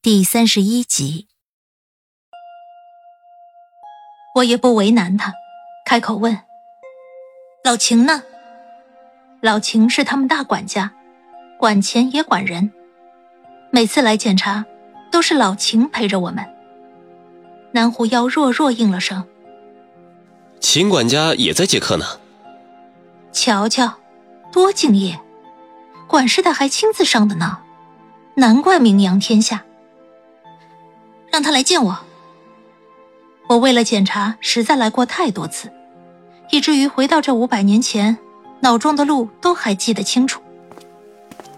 第三十一集，我也不为难他，开口问：“老秦呢？”老秦是他们大管家，管钱也管人，每次来检查，都是老秦陪着我们。南狐妖弱弱应了声：“秦管家也在接客呢。”瞧瞧，多敬业，管事的还亲自上的呢，难怪名扬天下。让他来见我。我为了检查，实在来过太多次，以至于回到这五百年前，脑中的路都还记得清楚。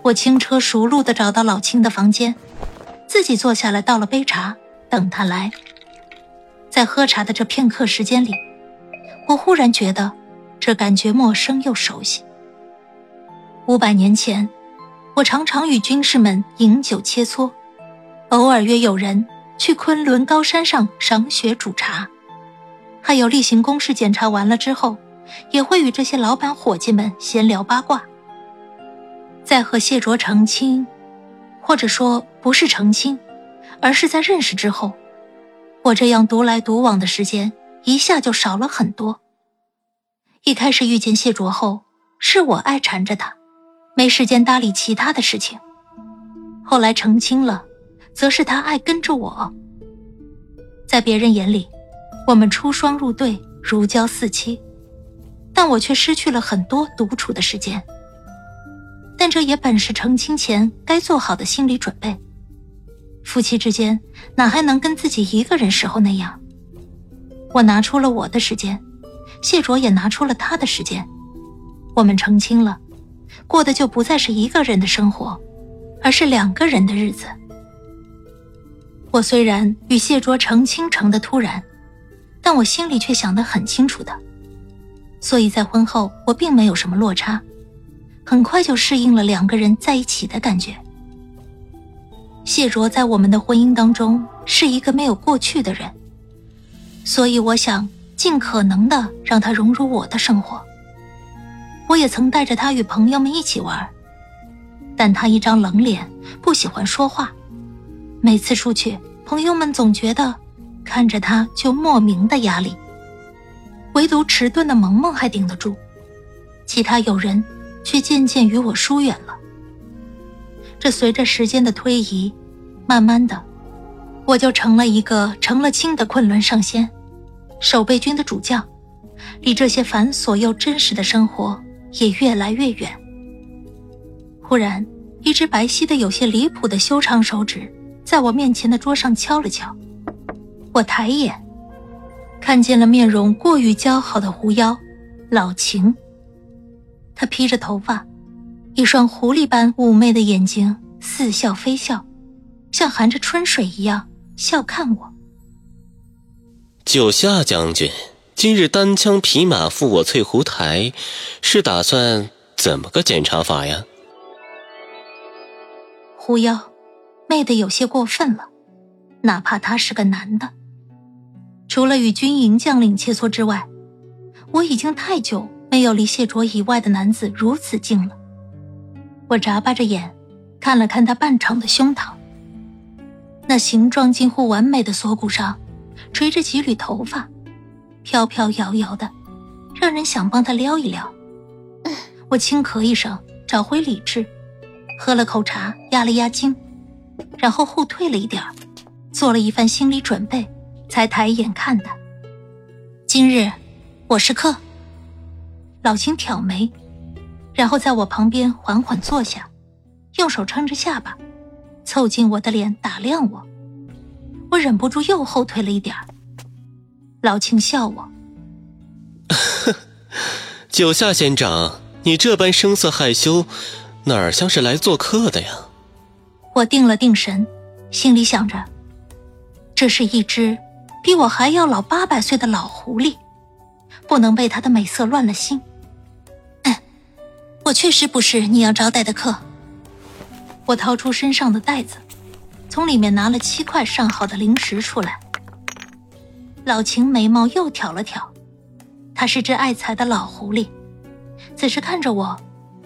我轻车熟路的找到老青的房间，自己坐下来倒了杯茶，等他来。在喝茶的这片刻时间里，我忽然觉得这感觉陌生又熟悉。五百年前，我常常与军士们饮酒切磋，偶尔约友人去昆仑高山上赏雪煮茶，还有例行公事检查完了之后，也会与这些老板伙计们闲聊八卦。在和谢卓成亲，或者说不是成亲，而是在认识之后。我这样独来独往的时间一下就少了很多。一开始遇见谢卓后，是我爱缠着他，没时间搭理其他的事情。后来成亲了，则是他爱跟着我。在别人眼里，我们出双入对，如胶似漆，但我却失去了很多独处的时间。但这也本是成亲前该做好的心理准备。夫妻之间哪还能跟自己一个人时候那样？我拿出了我的时间，谢卓也拿出了他的时间，我们成亲了，过的就不再是一个人的生活，而是两个人的日子。我虽然与谢卓成亲成的突然，但我心里却想得很清楚的，所以在婚后我并没有什么落差，很快就适应了两个人在一起的感觉。谢卓在我们的婚姻当中是一个没有过去的人，所以我想尽可能的让他融入我的生活。我也曾带着他与朋友们一起玩，但他一张冷脸，不喜欢说话。每次出去，朋友们总觉得看着他就莫名的压力，唯独迟钝的萌萌还顶得住，其他友人却渐渐与我疏远了。这随着时间的推移。慢慢的，我就成了一个成了亲的昆仑上仙，守备军的主将，离这些繁琐又真实的生活也越来越远。忽然，一只白皙的有些离谱的修长手指在我面前的桌上敲了敲，我抬眼，看见了面容过于姣好的狐妖老秦。他披着头发，一双狐狸般妩媚的眼睛似笑非笑。像含着春水一样笑看我。九夏将军今日单枪匹马赴我翠湖台，是打算怎么个检查法呀？狐妖，媚的有些过分了。哪怕他是个男的，除了与军营将领切磋之外，我已经太久没有离谢卓以外的男子如此近了。我眨巴着眼，看了看他半场的胸膛。那形状近乎完美的锁骨上，垂着几缕头发，飘飘摇摇的，让人想帮他撩一撩。我轻咳一声，找回理智，喝了口茶，压了压惊，然后后退了一点做了一番心理准备，才抬眼看他。今日我是客。老秦挑眉，然后在我旁边缓缓坐下，用手撑着下巴。凑近我的脸打量我，我忍不住又后退了一点老秦笑我：“九夏仙长，你这般声色害羞，哪儿像是来做客的呀？”我定了定神，心里想着，这是一只比我还要老八百岁的老狐狸，不能被它的美色乱了心。嗯，我确实不是你要招待的客。我掏出身上的袋子，从里面拿了七块上好的零食出来。老秦眉毛又挑了挑，他是只爱财的老狐狸，此时看着我，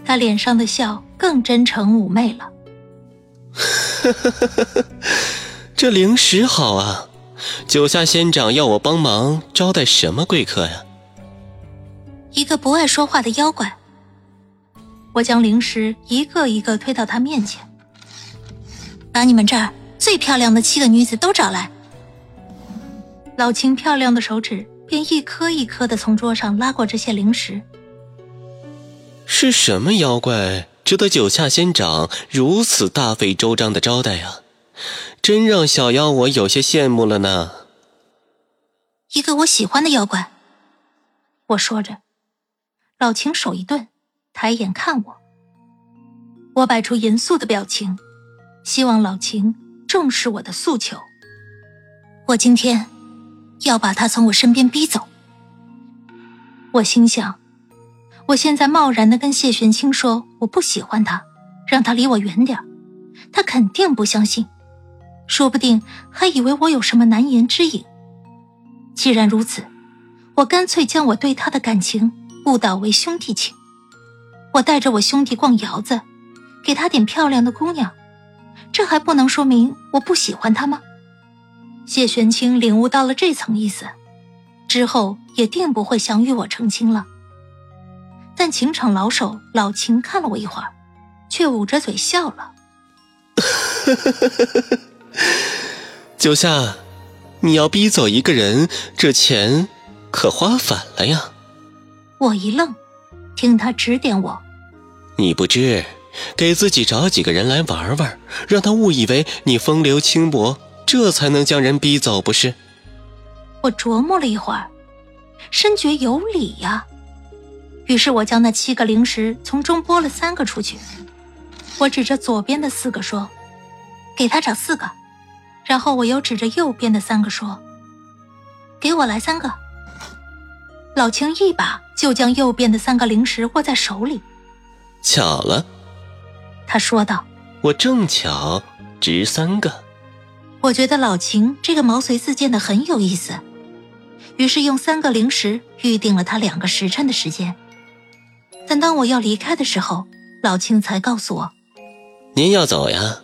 他脸上的笑更真诚妩媚了。这零食好啊！九下仙长要我帮忙招待什么贵客呀？一个不爱说话的妖怪。我将零食一个一个推到他面前。把你们这儿最漂亮的七个女子都找来。老秦漂亮的手指便一颗一颗的从桌上拉过这些零食。是什么妖怪值得九下仙长如此大费周章的招待呀？真让小妖我有些羡慕了呢。一个我喜欢的妖怪。我说着，老秦手一顿，抬眼看我。我摆出严肃的表情。希望老秦重视我的诉求。我今天要把他从我身边逼走。我心想，我现在贸然的跟谢玄清说我不喜欢他，让他离我远点他肯定不相信，说不定还以为我有什么难言之隐。既然如此，我干脆将我对他的感情误导为兄弟情。我带着我兄弟逛窑子，给他点漂亮的姑娘。这还不能说明我不喜欢他吗？谢玄清领悟到了这层意思，之后也定不会想与我成亲了。但情场老手老秦看了我一会儿，却捂着嘴笑了。九夏，你要逼走一个人，这钱可花反了呀！我一愣，听他指点我：“你不知。”给自己找几个人来玩玩，让他误以为你风流轻薄，这才能将人逼走，不是？我琢磨了一会儿，深觉有理呀。于是我将那七个零食从中拨了三个出去，我指着左边的四个说：“给他找四个。”然后我又指着右边的三个说：“给我来三个。”老秦一把就将右边的三个零食握在手里，巧了。他说道：“我正巧值三个。”我觉得老秦这个毛遂自荐的很有意思，于是用三个零食预定了他两个时辰的时间。但当我要离开的时候，老秦才告诉我：“您要走呀，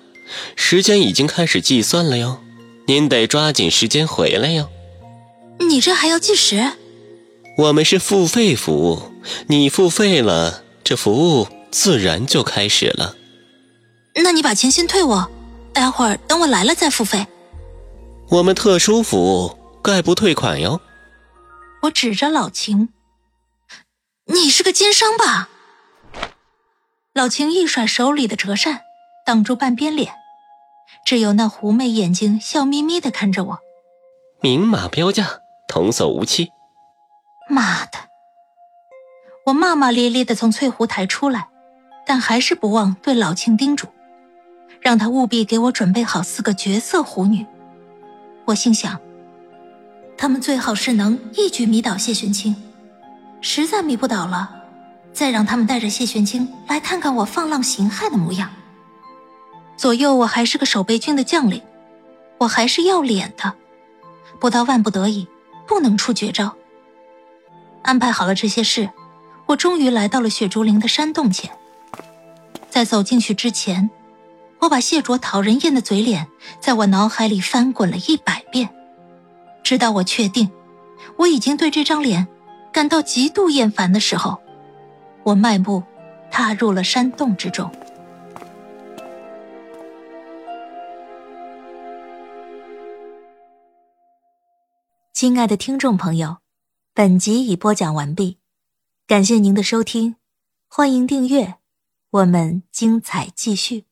时间已经开始计算了哟，您得抓紧时间回来哟。”你这还要计时？我们是付费服务，你付费了，这服务自然就开始了。那你把钱先退我，待会儿等我来了再付费。我们特殊服务概不退款哟。我指着老秦：“你是个奸商吧？”老秦一甩手里的折扇，挡住半边脸，只有那狐媚眼睛笑眯眯的看着我。明码标价，童叟无欺。妈的！我骂骂咧咧的从翠湖台出来，但还是不忘对老秦叮嘱。让他务必给我准备好四个绝色狐女。我心想，他们最好是能一举迷倒谢玄清，实在迷不倒了，再让他们带着谢玄清来看看我放浪形骸的模样。左右我还是个守备军的将领，我还是要脸的，不到万不得已，不能出绝招。安排好了这些事，我终于来到了雪竹林的山洞前。在走进去之前。我把谢卓讨人厌的嘴脸在我脑海里翻滚了一百遍，直到我确定我已经对这张脸感到极度厌烦的时候，我迈步踏入了山洞之中。亲爱的听众朋友，本集已播讲完毕，感谢您的收听，欢迎订阅，我们精彩继续。